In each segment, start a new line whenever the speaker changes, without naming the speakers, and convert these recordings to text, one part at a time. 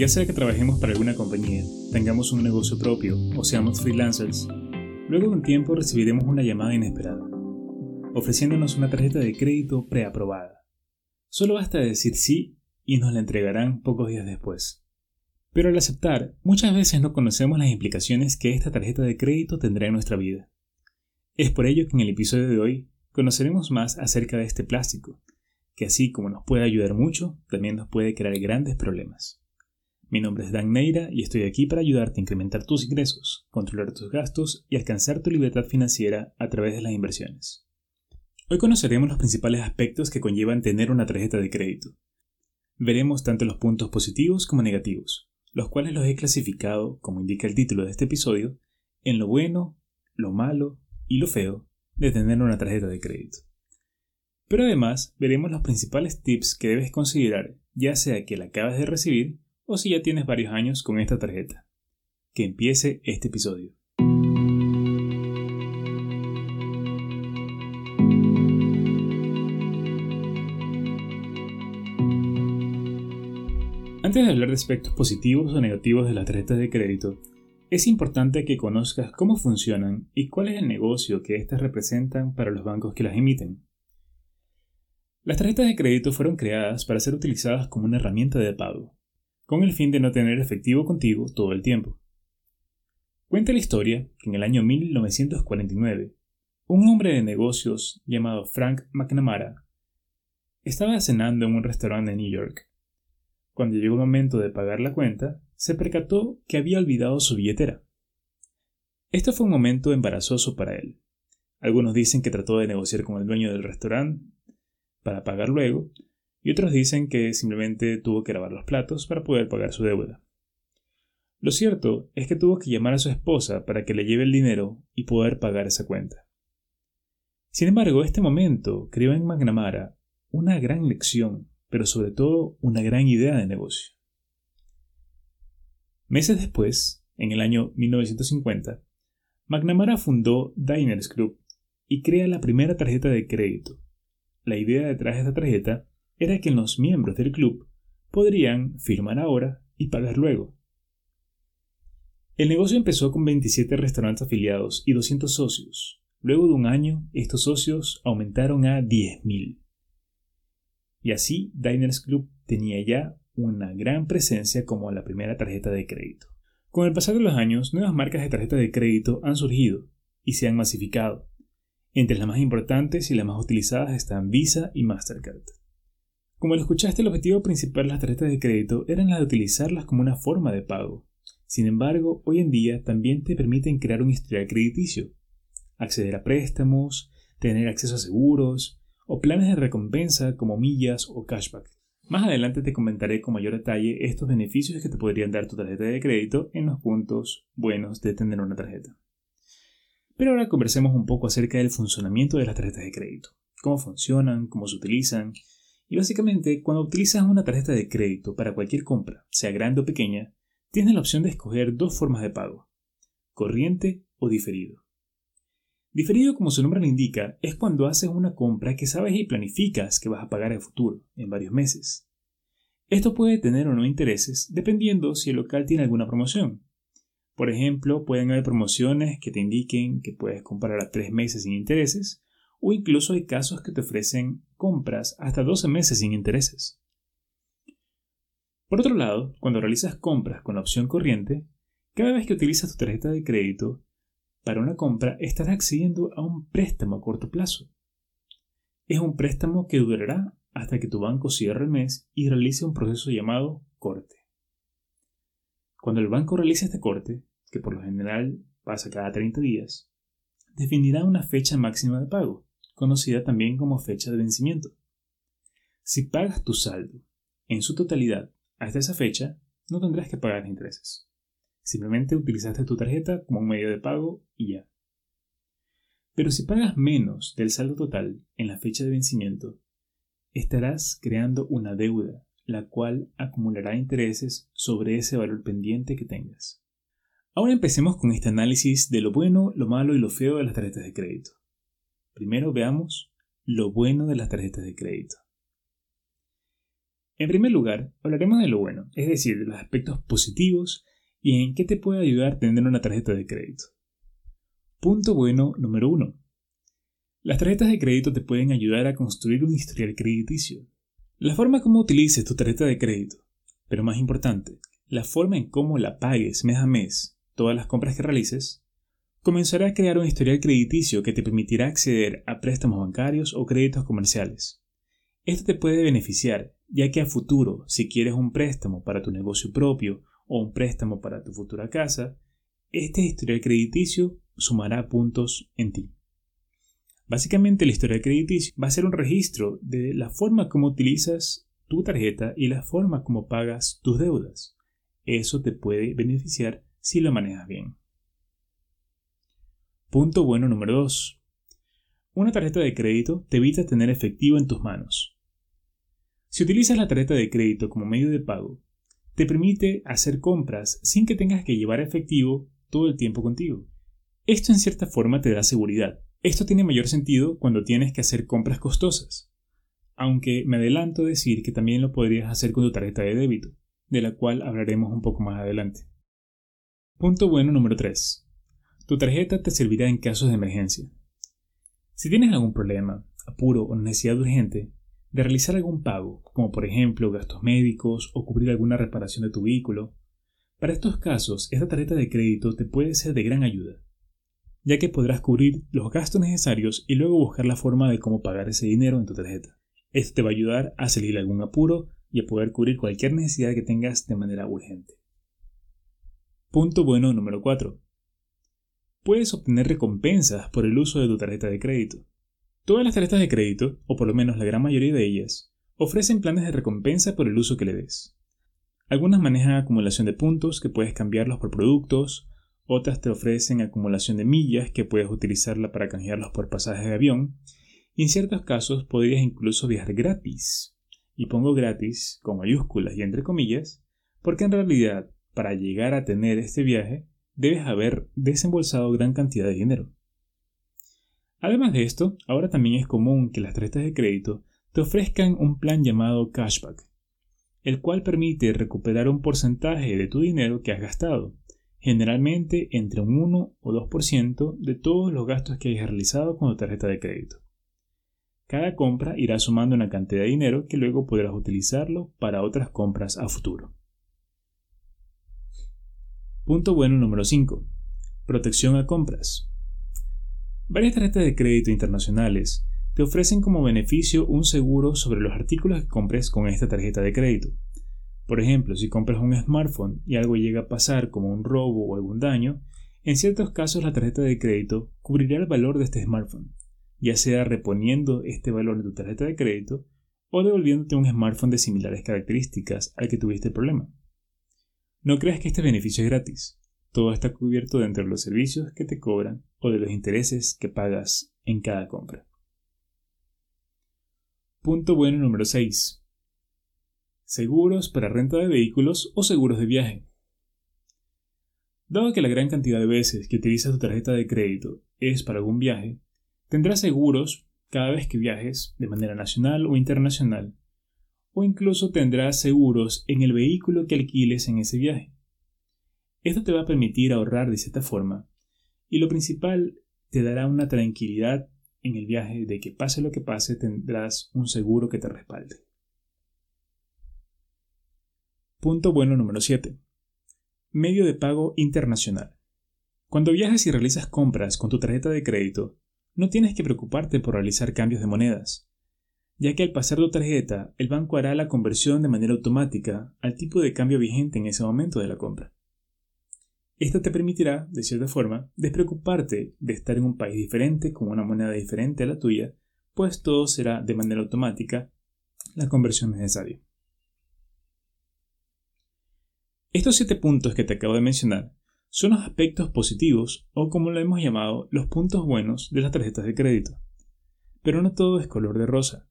ya sea que trabajemos para alguna compañía, tengamos un negocio propio o seamos freelancers, luego de un tiempo recibiremos una llamada inesperada, ofreciéndonos una tarjeta de crédito preaprobada. Solo basta decir sí y nos la entregarán pocos días después. Pero al aceptar, muchas veces no conocemos las implicaciones que esta tarjeta de crédito tendrá en nuestra vida. Es por ello que en el episodio de hoy conoceremos más acerca de este plástico, que así como nos puede ayudar mucho, también nos puede crear grandes problemas. Mi nombre es Dan Neira y estoy aquí para ayudarte a incrementar tus ingresos, controlar tus gastos y alcanzar tu libertad financiera a través de las inversiones. Hoy conoceremos los principales aspectos que conllevan tener una tarjeta de crédito. Veremos tanto los puntos positivos como negativos, los cuales los he clasificado, como indica el título de este episodio, en lo bueno, lo malo y lo feo de tener una tarjeta de crédito. Pero además veremos los principales tips que debes considerar, ya sea que la acabas de recibir o si ya tienes varios años con esta tarjeta. Que empiece este episodio. Antes de hablar de aspectos positivos o negativos de las tarjetas de crédito, es importante que conozcas cómo funcionan y cuál es el negocio que éstas representan para los bancos que las emiten. Las tarjetas de crédito fueron creadas para ser utilizadas como una herramienta de pago, con el fin de no tener efectivo contigo todo el tiempo. Cuenta la historia que en el año 1949, un hombre de negocios llamado Frank McNamara estaba cenando en un restaurante de New York. Cuando llegó el momento de pagar la cuenta, se percató que había olvidado su billetera. Esto fue un momento embarazoso para él. Algunos dicen que trató de negociar con el dueño del restaurante para pagar luego, y otros dicen que simplemente tuvo que lavar los platos para poder pagar su deuda. Lo cierto es que tuvo que llamar a su esposa para que le lleve el dinero y poder pagar esa cuenta. Sin embargo, este momento creó en McNamara una gran lección, pero sobre todo una gran idea de negocio. Meses después, en el año 1950, McNamara fundó Diners Club y crea la primera tarjeta de crédito, la idea detrás de esta tarjeta era que los miembros del club podrían firmar ahora y pagar luego. El negocio empezó con 27 restaurantes afiliados y 200 socios. Luego de un año, estos socios aumentaron a 10.000. Y así, Diners Club tenía ya una gran presencia como la primera tarjeta de crédito. Con el pasar de los años, nuevas marcas de tarjeta de crédito han surgido y se han masificado. Entre las más importantes y las más utilizadas están Visa y Mastercard. Como lo escuchaste, el objetivo principal de las tarjetas de crédito era la de utilizarlas como una forma de pago. Sin embargo, hoy en día también te permiten crear un historial crediticio, acceder a préstamos, tener acceso a seguros o planes de recompensa como millas o cashback. Más adelante te comentaré con mayor detalle estos beneficios que te podrían dar tu tarjeta de crédito en los puntos buenos de tener una tarjeta. Pero ahora conversemos un poco acerca del funcionamiento de las tarjetas de crédito, cómo funcionan, cómo se utilizan, y básicamente cuando utilizas una tarjeta de crédito para cualquier compra, sea grande o pequeña, tienes la opción de escoger dos formas de pago, corriente o diferido. Diferido, como su nombre lo indica, es cuando haces una compra que sabes y planificas que vas a pagar en futuro, en varios meses. Esto puede tener o no intereses dependiendo si el local tiene alguna promoción. Por ejemplo, pueden haber promociones que te indiquen que puedes comprar a tres meses sin intereses, o incluso hay casos que te ofrecen compras hasta 12 meses sin intereses. Por otro lado, cuando realizas compras con la opción corriente, cada vez que utilizas tu tarjeta de crédito para una compra estarás accediendo a un préstamo a corto plazo. Es un préstamo que durará hasta que tu banco cierre el mes y realice un proceso llamado corte. Cuando el banco realice este corte, que por lo general pasa cada 30 días, definirá una fecha máxima de pago, conocida también como fecha de vencimiento. Si pagas tu saldo en su totalidad hasta esa fecha, no tendrás que pagar intereses. Simplemente utilizaste tu tarjeta como un medio de pago y ya. Pero si pagas menos del saldo total en la fecha de vencimiento, estarás creando una deuda, la cual acumulará intereses sobre ese valor pendiente que tengas. Ahora empecemos con este análisis de lo bueno, lo malo y lo feo de las tarjetas de crédito. Primero veamos lo bueno de las tarjetas de crédito. En primer lugar, hablaremos de lo bueno, es decir, de los aspectos positivos y en qué te puede ayudar tener una tarjeta de crédito. Punto bueno número 1. Las tarjetas de crédito te pueden ayudar a construir un historial crediticio. La forma como utilices tu tarjeta de crédito, pero más importante, la forma en cómo la pagues mes a mes, todas las compras que realices, comenzará a crear un historial crediticio que te permitirá acceder a préstamos bancarios o créditos comerciales. Esto te puede beneficiar, ya que a futuro, si quieres un préstamo para tu negocio propio o un préstamo para tu futura casa, este historial crediticio sumará puntos en ti. Básicamente el historial crediticio va a ser un registro de la forma como utilizas tu tarjeta y la forma como pagas tus deudas. Eso te puede beneficiar si lo manejas bien. Punto bueno número 2. Una tarjeta de crédito te evita tener efectivo en tus manos. Si utilizas la tarjeta de crédito como medio de pago, te permite hacer compras sin que tengas que llevar efectivo todo el tiempo contigo. Esto en cierta forma te da seguridad. Esto tiene mayor sentido cuando tienes que hacer compras costosas. Aunque me adelanto a decir que también lo podrías hacer con tu tarjeta de débito, de la cual hablaremos un poco más adelante. Punto bueno número 3. Tu tarjeta te servirá en casos de emergencia. Si tienes algún problema, apuro o necesidad urgente de realizar algún pago, como por ejemplo gastos médicos o cubrir alguna reparación de tu vehículo, para estos casos esta tarjeta de crédito te puede ser de gran ayuda ya que podrás cubrir los gastos necesarios y luego buscar la forma de cómo pagar ese dinero en tu tarjeta. Esto te va a ayudar a salir algún apuro y a poder cubrir cualquier necesidad que tengas de manera urgente. Punto bueno número 4. Puedes obtener recompensas por el uso de tu tarjeta de crédito. Todas las tarjetas de crédito, o por lo menos la gran mayoría de ellas, ofrecen planes de recompensa por el uso que le des. Algunas manejan acumulación de puntos que puedes cambiarlos por productos, otras te ofrecen acumulación de millas que puedes utilizarla para canjearlos por pasajes de avión. Y en ciertos casos podrías incluso viajar gratis. Y pongo gratis con mayúsculas y entre comillas, porque en realidad para llegar a tener este viaje debes haber desembolsado gran cantidad de dinero. Además de esto, ahora también es común que las tarjetas de crédito te ofrezcan un plan llamado cashback, el cual permite recuperar un porcentaje de tu dinero que has gastado generalmente entre un 1 o 2% de todos los gastos que hayas realizado con tu tarjeta de crédito. Cada compra irá sumando una cantidad de dinero que luego podrás utilizarlo para otras compras a futuro. Punto bueno número 5. Protección a compras. Varias tarjetas de crédito internacionales te ofrecen como beneficio un seguro sobre los artículos que compres con esta tarjeta de crédito. Por ejemplo, si compras un smartphone y algo llega a pasar como un robo o algún daño, en ciertos casos la tarjeta de crédito cubrirá el valor de este smartphone, ya sea reponiendo este valor de tu tarjeta de crédito o devolviéndote un smartphone de similares características al que tuviste el problema. No creas que este beneficio es gratis. Todo está cubierto dentro de los servicios que te cobran o de los intereses que pagas en cada compra. Punto bueno número 6 seguros para renta de vehículos o seguros de viaje. Dado que la gran cantidad de veces que utilizas tu tarjeta de crédito es para algún viaje, tendrás seguros cada vez que viajes de manera nacional o internacional, o incluso tendrás seguros en el vehículo que alquiles en ese viaje. Esto te va a permitir ahorrar de cierta forma, y lo principal, te dará una tranquilidad en el viaje de que pase lo que pase tendrás un seguro que te respalde. Punto bueno número 7. Medio de pago internacional. Cuando viajas y realizas compras con tu tarjeta de crédito, no tienes que preocuparte por realizar cambios de monedas, ya que al pasar tu tarjeta, el banco hará la conversión de manera automática al tipo de cambio vigente en ese momento de la compra. Esto te permitirá, de cierta forma, despreocuparte de estar en un país diferente con una moneda diferente a la tuya, pues todo será de manera automática la conversión necesaria. Estos siete puntos que te acabo de mencionar son los aspectos positivos o como lo hemos llamado los puntos buenos de las tarjetas de crédito. Pero no todo es color de rosa.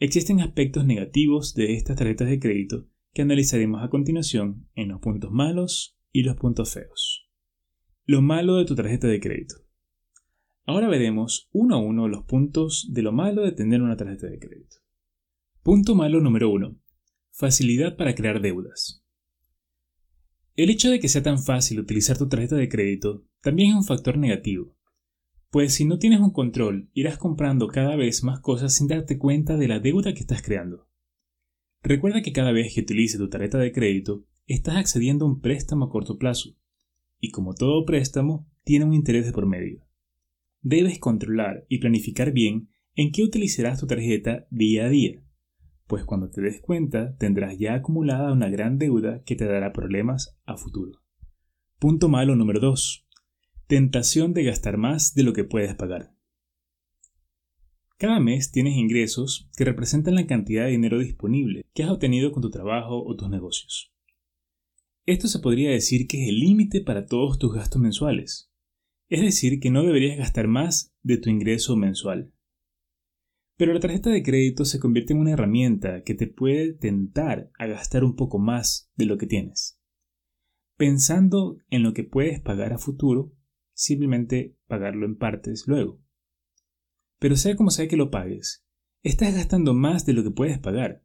Existen aspectos negativos de estas tarjetas de crédito que analizaremos a continuación en los puntos malos y los puntos feos. Lo malo de tu tarjeta de crédito. Ahora veremos uno a uno los puntos de lo malo de tener una tarjeta de crédito. Punto malo número 1 Facilidad para crear deudas. El hecho de que sea tan fácil utilizar tu tarjeta de crédito también es un factor negativo, pues si no tienes un control irás comprando cada vez más cosas sin darte cuenta de la deuda que estás creando. Recuerda que cada vez que utilices tu tarjeta de crédito estás accediendo a un préstamo a corto plazo, y como todo préstamo, tiene un interés de por medio. Debes controlar y planificar bien en qué utilizarás tu tarjeta día a día pues cuando te des cuenta tendrás ya acumulada una gran deuda que te dará problemas a futuro. Punto malo número 2. Tentación de gastar más de lo que puedes pagar. Cada mes tienes ingresos que representan la cantidad de dinero disponible que has obtenido con tu trabajo o tus negocios. Esto se podría decir que es el límite para todos tus gastos mensuales, es decir, que no deberías gastar más de tu ingreso mensual. Pero la tarjeta de crédito se convierte en una herramienta que te puede tentar a gastar un poco más de lo que tienes. Pensando en lo que puedes pagar a futuro, simplemente pagarlo en partes luego. Pero sea como sea que lo pagues, estás gastando más de lo que puedes pagar.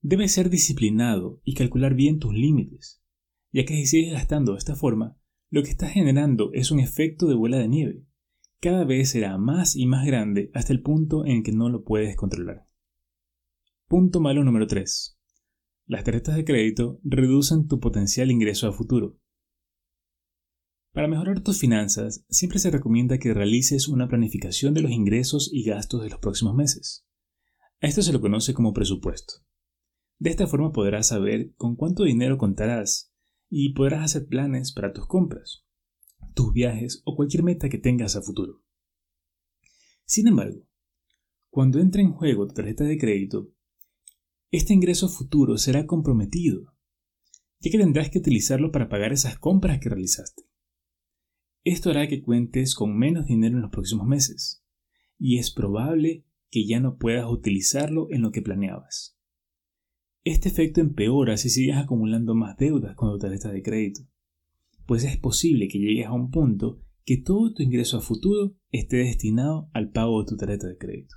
Debes ser disciplinado y calcular bien tus límites, ya que si sigues gastando de esta forma, lo que estás generando es un efecto de bola de nieve cada vez será más y más grande hasta el punto en que no lo puedes controlar. Punto malo número 3. Las tarjetas de crédito reducen tu potencial ingreso a futuro. Para mejorar tus finanzas, siempre se recomienda que realices una planificación de los ingresos y gastos de los próximos meses. Esto se lo conoce como presupuesto. De esta forma podrás saber con cuánto dinero contarás y podrás hacer planes para tus compras tus viajes o cualquier meta que tengas a futuro. Sin embargo, cuando entre en juego tu tarjeta de crédito, este ingreso futuro será comprometido, ya que tendrás que utilizarlo para pagar esas compras que realizaste. Esto hará que cuentes con menos dinero en los próximos meses, y es probable que ya no puedas utilizarlo en lo que planeabas. Este efecto empeora si sigues acumulando más deudas con tu tarjeta de crédito pues es posible que llegues a un punto que todo tu ingreso a futuro esté destinado al pago de tu tarjeta de crédito.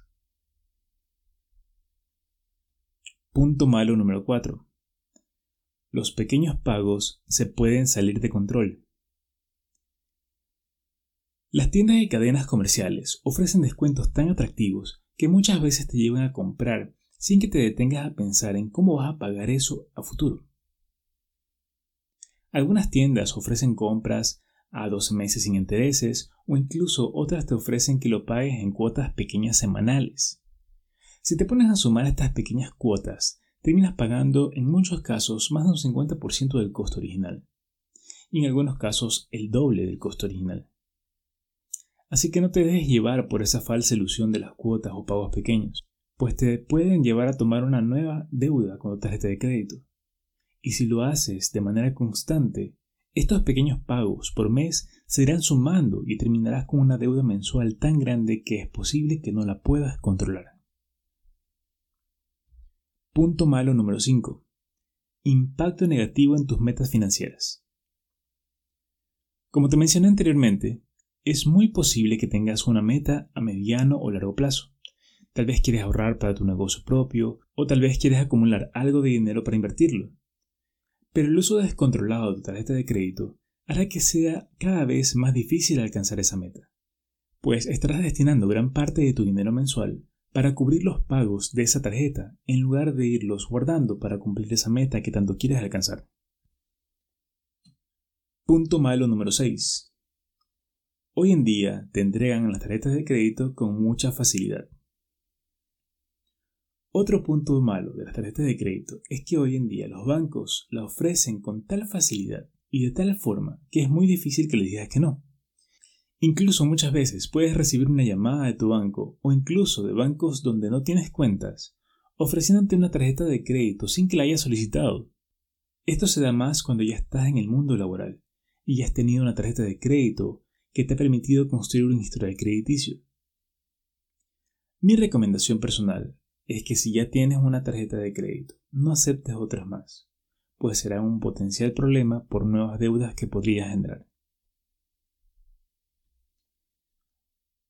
Punto malo número 4. Los pequeños pagos se pueden salir de control. Las tiendas y cadenas comerciales ofrecen descuentos tan atractivos que muchas veces te llevan a comprar sin que te detengas a pensar en cómo vas a pagar eso a futuro. Algunas tiendas ofrecen compras a 12 meses sin intereses o incluso otras te ofrecen que lo pagues en cuotas pequeñas semanales. Si te pones a sumar estas pequeñas cuotas, terminas pagando en muchos casos más de un 50% del costo original y en algunos casos el doble del costo original. Así que no te dejes llevar por esa falsa ilusión de las cuotas o pagos pequeños, pues te pueden llevar a tomar una nueva deuda con tu tarjeta de crédito y si lo haces de manera constante, estos pequeños pagos por mes se irán sumando y terminarás con una deuda mensual tan grande que es posible que no la puedas controlar. Punto malo número 5. Impacto negativo en tus metas financieras. Como te mencioné anteriormente, es muy posible que tengas una meta a mediano o largo plazo. Tal vez quieres ahorrar para tu negocio propio o tal vez quieres acumular algo de dinero para invertirlo pero el uso descontrolado de tu tarjeta de crédito hará que sea cada vez más difícil alcanzar esa meta, pues estarás destinando gran parte de tu dinero mensual para cubrir los pagos de esa tarjeta en lugar de irlos guardando para cumplir esa meta que tanto quieres alcanzar. Punto malo número 6. Hoy en día te entregan las tarjetas de crédito con mucha facilidad. Otro punto malo de las tarjetas de crédito es que hoy en día los bancos la ofrecen con tal facilidad y de tal forma que es muy difícil que le digas que no. Incluso muchas veces puedes recibir una llamada de tu banco o incluso de bancos donde no tienes cuentas ofreciéndote una tarjeta de crédito sin que la hayas solicitado. Esto se da más cuando ya estás en el mundo laboral y ya has tenido una tarjeta de crédito que te ha permitido construir un historial crediticio. Mi recomendación personal es que si ya tienes una tarjeta de crédito, no aceptes otras más, pues será un potencial problema por nuevas deudas que podrías generar.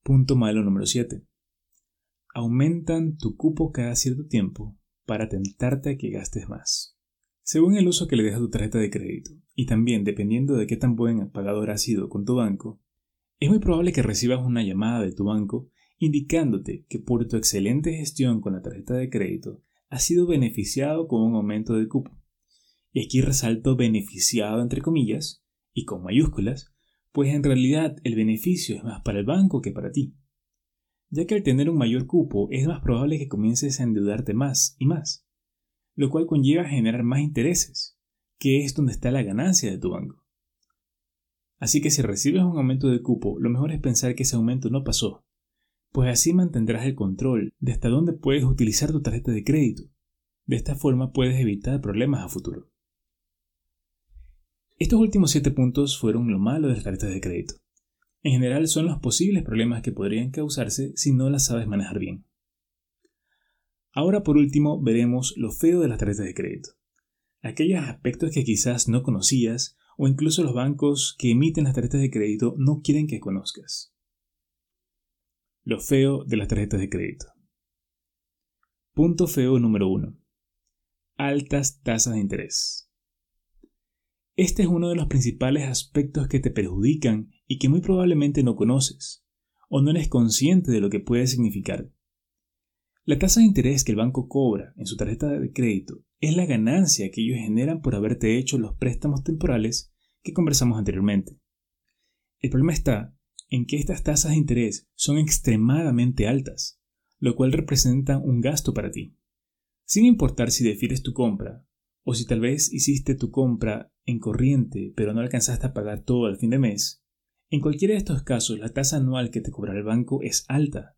Punto malo número 7. Aumentan tu cupo cada cierto tiempo para tentarte a que gastes más. Según el uso que le des a tu tarjeta de crédito, y también dependiendo de qué tan buen pagador has sido con tu banco, es muy probable que recibas una llamada de tu banco indicándote que por tu excelente gestión con la tarjeta de crédito has sido beneficiado con un aumento del cupo. Y aquí resalto beneficiado entre comillas y con mayúsculas, pues en realidad el beneficio es más para el banco que para ti, ya que al tener un mayor cupo es más probable que comiences a endeudarte más y más, lo cual conlleva generar más intereses, que es donde está la ganancia de tu banco. Así que si recibes un aumento de cupo, lo mejor es pensar que ese aumento no pasó, pues así mantendrás el control de hasta dónde puedes utilizar tu tarjeta de crédito. De esta forma puedes evitar problemas a futuro. Estos últimos 7 puntos fueron lo malo de las tarjetas de crédito. En general son los posibles problemas que podrían causarse si no las sabes manejar bien. Ahora por último veremos lo feo de las tarjetas de crédito. Aquellos aspectos que quizás no conocías o incluso los bancos que emiten las tarjetas de crédito no quieren que conozcas. Lo feo de las tarjetas de crédito. Punto feo número 1. Altas tasas de interés. Este es uno de los principales aspectos que te perjudican y que muy probablemente no conoces, o no eres consciente de lo que puede significar. La tasa de interés que el banco cobra en su tarjeta de crédito es la ganancia que ellos generan por haberte hecho los préstamos temporales que conversamos anteriormente. El problema está en que estas tasas de interés son extremadamente altas, lo cual representa un gasto para ti. Sin importar si defieres tu compra, o si tal vez hiciste tu compra en corriente pero no alcanzaste a pagar todo al fin de mes, en cualquiera de estos casos la tasa anual que te cobrará el banco es alta.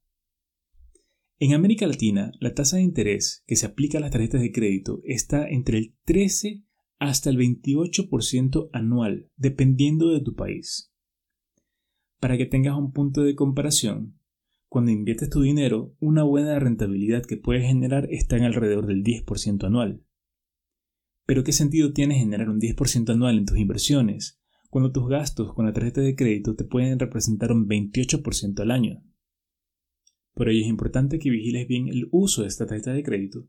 En América Latina, la tasa de interés que se aplica a las tarjetas de crédito está entre el 13 hasta el 28% anual, dependiendo de tu país. Para que tengas un punto de comparación, cuando inviertes tu dinero, una buena rentabilidad que puedes generar está en alrededor del 10% anual. Pero ¿qué sentido tiene generar un 10% anual en tus inversiones cuando tus gastos con la tarjeta de crédito te pueden representar un 28% al año? Por ello es importante que vigiles bien el uso de esta tarjeta de crédito,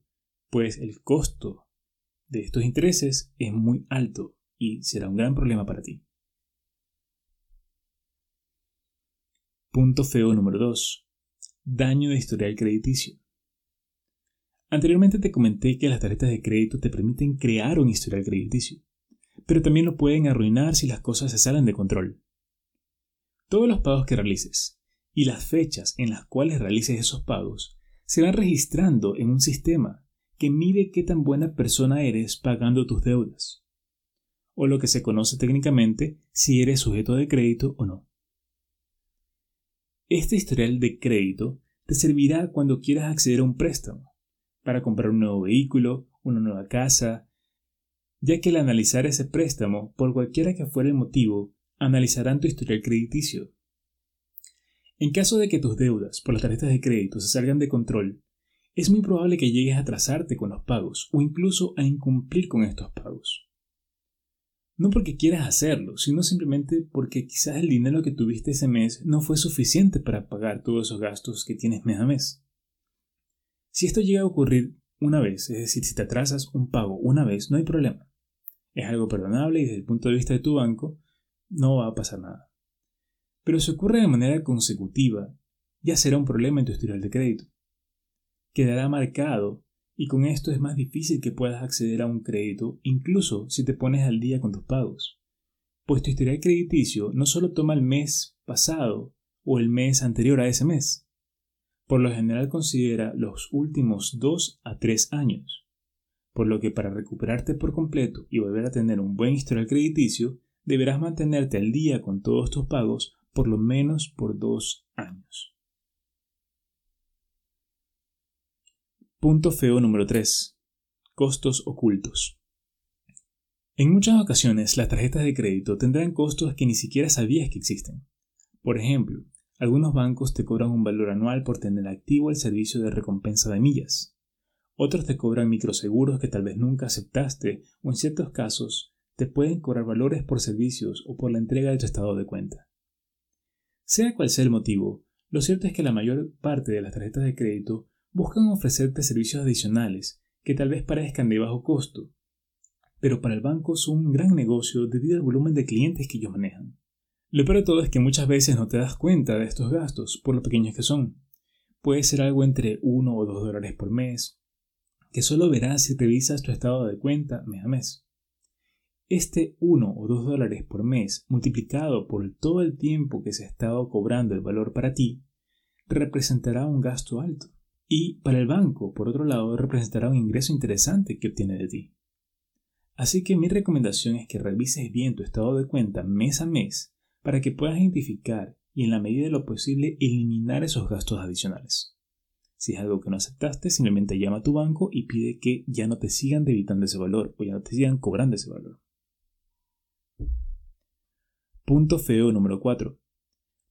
pues el costo de estos intereses es muy alto y será un gran problema para ti. Punto feo número 2. Daño de historial crediticio. Anteriormente te comenté que las tarjetas de crédito te permiten crear un historial crediticio, pero también lo pueden arruinar si las cosas se salen de control. Todos los pagos que realices y las fechas en las cuales realices esos pagos se van registrando en un sistema que mide qué tan buena persona eres pagando tus deudas, o lo que se conoce técnicamente si eres sujeto de crédito o no. Este historial de crédito te servirá cuando quieras acceder a un préstamo, para comprar un nuevo vehículo, una nueva casa, ya que al analizar ese préstamo, por cualquiera que fuera el motivo, analizarán tu historial crediticio. En caso de que tus deudas por las tarjetas de crédito se salgan de control, es muy probable que llegues a atrasarte con los pagos o incluso a incumplir con estos pagos. No porque quieras hacerlo, sino simplemente porque quizás el dinero que tuviste ese mes no fue suficiente para pagar todos esos gastos que tienes mes a mes. Si esto llega a ocurrir una vez, es decir, si te atrasas un pago una vez, no hay problema. Es algo perdonable y desde el punto de vista de tu banco no va a pasar nada. Pero si ocurre de manera consecutiva, ya será un problema en tu historial de crédito. Quedará marcado y con esto es más difícil que puedas acceder a un crédito incluso si te pones al día con tus pagos. Pues tu historial crediticio no solo toma el mes pasado o el mes anterior a ese mes. Por lo general considera los últimos 2 a 3 años. Por lo que para recuperarte por completo y volver a tener un buen historial crediticio, deberás mantenerte al día con todos tus pagos por lo menos por 2 años. Punto feo número 3. Costos ocultos. En muchas ocasiones las tarjetas de crédito tendrán costos que ni siquiera sabías que existen. Por ejemplo, algunos bancos te cobran un valor anual por tener activo el servicio de recompensa de millas. Otros te cobran microseguros que tal vez nunca aceptaste o en ciertos casos te pueden cobrar valores por servicios o por la entrega de tu estado de cuenta. Sea cual sea el motivo, lo cierto es que la mayor parte de las tarjetas de crédito buscan ofrecerte servicios adicionales que tal vez parezcan de bajo costo, pero para el banco son un gran negocio debido al volumen de clientes que ellos manejan. Lo peor de todo es que muchas veces no te das cuenta de estos gastos, por lo pequeños que son. Puede ser algo entre 1 o 2 dólares por mes, que solo verás si revisas tu estado de cuenta mes a mes. Este 1 o 2 dólares por mes multiplicado por todo el tiempo que se ha estado cobrando el valor para ti, representará un gasto alto. Y para el banco, por otro lado, representará un ingreso interesante que obtiene de ti. Así que mi recomendación es que revises bien tu estado de cuenta mes a mes para que puedas identificar y en la medida de lo posible eliminar esos gastos adicionales. Si es algo que no aceptaste, simplemente llama a tu banco y pide que ya no te sigan debitando ese valor o ya no te sigan cobrando ese valor. Punto feo número 4.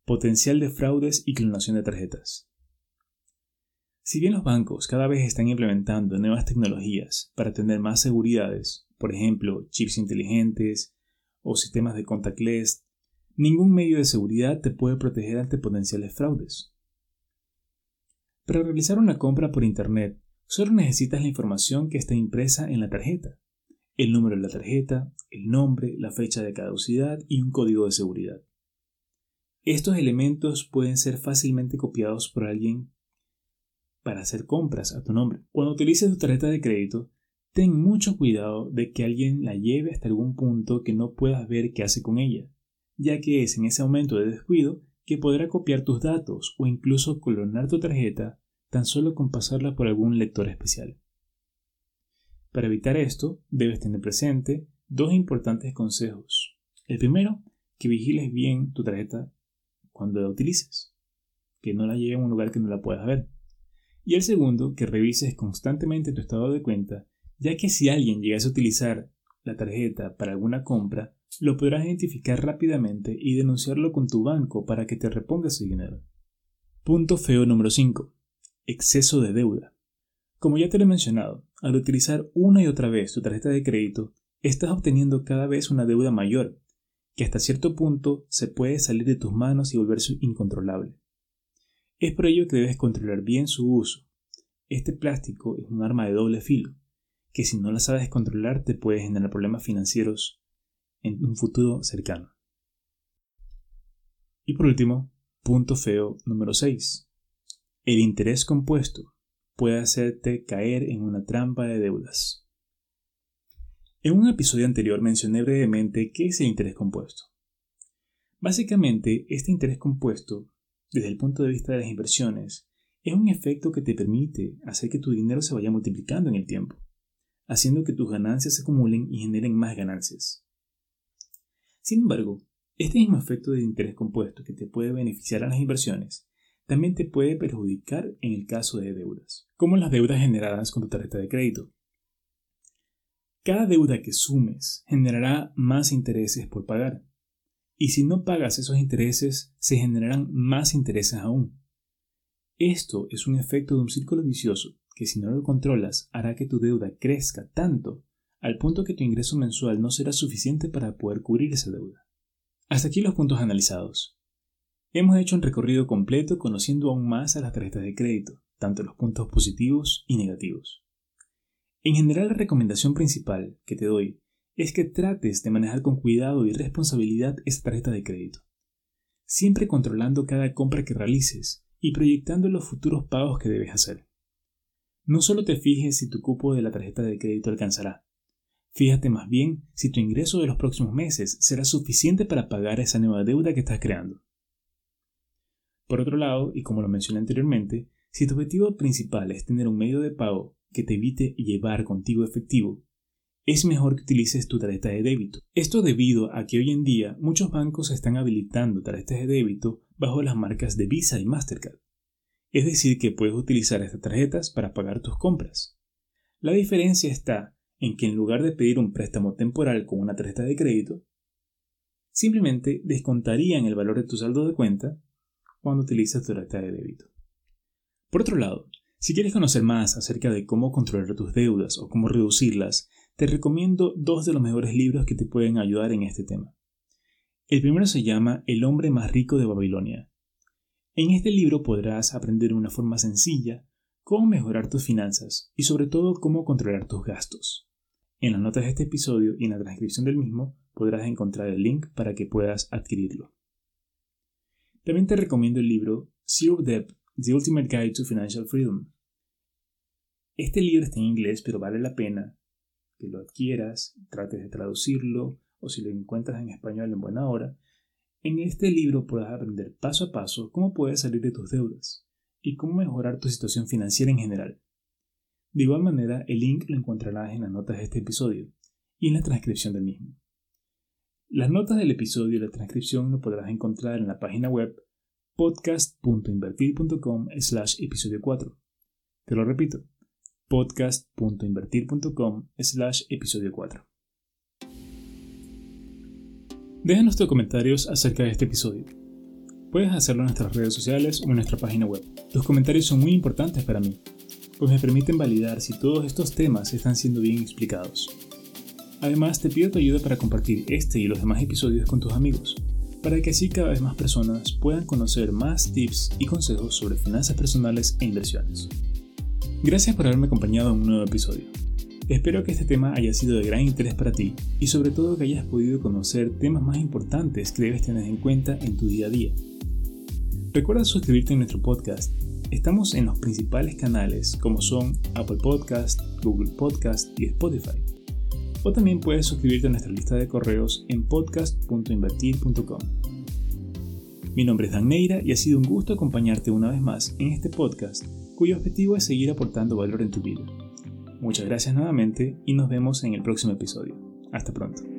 Potencial de fraudes y clonación de tarjetas. Si bien los bancos cada vez están implementando nuevas tecnologías para tener más seguridades, por ejemplo, chips inteligentes o sistemas de contactless, ningún medio de seguridad te puede proteger ante potenciales fraudes. Para realizar una compra por Internet, solo necesitas la información que está impresa en la tarjeta, el número de la tarjeta, el nombre, la fecha de caducidad y un código de seguridad. Estos elementos pueden ser fácilmente copiados por alguien para hacer compras a tu nombre. Cuando utilices tu tarjeta de crédito, ten mucho cuidado de que alguien la lleve hasta algún punto que no puedas ver qué hace con ella, ya que es en ese momento de descuido que podrá copiar tus datos o incluso clonar tu tarjeta tan solo con pasarla por algún lector especial. Para evitar esto, debes tener presente dos importantes consejos. El primero, que vigiles bien tu tarjeta cuando la utilices, que no la lleve a un lugar que no la puedas ver. Y el segundo, que revises constantemente tu estado de cuenta, ya que si alguien llegase a utilizar la tarjeta para alguna compra, lo podrás identificar rápidamente y denunciarlo con tu banco para que te reponga su dinero. Punto feo número 5. Exceso de deuda. Como ya te lo he mencionado, al utilizar una y otra vez tu tarjeta de crédito, estás obteniendo cada vez una deuda mayor, que hasta cierto punto se puede salir de tus manos y volverse incontrolable. Es por ello que debes controlar bien su uso. Este plástico es un arma de doble filo, que si no la sabes controlar te puede generar problemas financieros en un futuro cercano. Y por último, punto feo número 6. El interés compuesto puede hacerte caer en una trampa de deudas. En un episodio anterior mencioné brevemente qué es el interés compuesto. Básicamente, este interés compuesto, desde el punto de vista de las inversiones, es un efecto que te permite hacer que tu dinero se vaya multiplicando en el tiempo, haciendo que tus ganancias se acumulen y generen más ganancias. Sin embargo, este mismo efecto de interés compuesto que te puede beneficiar a las inversiones también te puede perjudicar en el caso de deudas, como las deudas generadas con tu tarjeta de crédito. Cada deuda que sumes generará más intereses por pagar, y si no pagas esos intereses, se generarán más intereses aún. Esto es un efecto de un círculo vicioso que si no lo controlas hará que tu deuda crezca tanto al punto que tu ingreso mensual no será suficiente para poder cubrir esa deuda. Hasta aquí los puntos analizados. Hemos hecho un recorrido completo conociendo aún más a las tarjetas de crédito, tanto los puntos positivos y negativos. En general la recomendación principal que te doy es que trates de manejar con cuidado y responsabilidad esta tarjeta de crédito, siempre controlando cada compra que realices y proyectando los futuros pagos que debes hacer. No solo te fijes si tu cupo de la tarjeta de crédito alcanzará, fíjate más bien si tu ingreso de los próximos meses será suficiente para pagar esa nueva deuda que estás creando. Por otro lado, y como lo mencioné anteriormente, si tu objetivo principal es tener un medio de pago que te evite llevar contigo efectivo, es mejor que utilices tu tarjeta de débito. Esto debido a que hoy en día muchos bancos están habilitando tarjetas de débito bajo las marcas de Visa y Mastercard. Es decir, que puedes utilizar estas tarjetas para pagar tus compras. La diferencia está en que en lugar de pedir un préstamo temporal con una tarjeta de crédito, simplemente descontarían el valor de tu saldo de cuenta cuando utilizas tu tarjeta de débito. Por otro lado, si quieres conocer más acerca de cómo controlar tus deudas o cómo reducirlas, te recomiendo dos de los mejores libros que te pueden ayudar en este tema. El primero se llama El hombre más rico de Babilonia. En este libro podrás aprender de una forma sencilla cómo mejorar tus finanzas y sobre todo cómo controlar tus gastos. En las notas de este episodio y en la transcripción del mismo podrás encontrar el link para que puedas adquirirlo. También te recomiendo el libro Zero Debt, The Ultimate Guide to Financial Freedom. Este libro está en inglés, pero vale la pena que lo adquieras, trates de traducirlo o si lo encuentras en español en buena hora. En este libro podrás aprender paso a paso cómo puedes salir de tus deudas y cómo mejorar tu situación financiera en general. De igual manera, el link lo encontrarás en las notas de este episodio y en la transcripción del mismo. Las notas del episodio y la transcripción lo podrás encontrar en la página web podcast.invertir.com slash episodio 4. Te lo repito, podcast.invertir.com slash episodio 4. Déjanos tus comentarios acerca de este episodio. Puedes hacerlo en nuestras redes sociales o en nuestra página web. Tus comentarios son muy importantes para mí, pues me permiten validar si todos estos temas están siendo bien explicados. Además, te pido tu ayuda para compartir este y los demás episodios con tus amigos, para que así cada vez más personas puedan conocer más tips y consejos sobre finanzas personales e inversiones. Gracias por haberme acompañado en un nuevo episodio. Espero que este tema haya sido de gran interés para ti y sobre todo que hayas podido conocer temas más importantes que debes tener en cuenta en tu día a día. Recuerda suscribirte a nuestro podcast. Estamos en los principales canales como son Apple Podcast, Google Podcast y Spotify o también puedes suscribirte a nuestra lista de correos en podcast.invertir.com. Mi nombre es Dan Neira y ha sido un gusto acompañarte una vez más en este podcast cuyo objetivo es seguir aportando valor en tu vida. Muchas gracias nuevamente y nos vemos en el próximo episodio. Hasta pronto.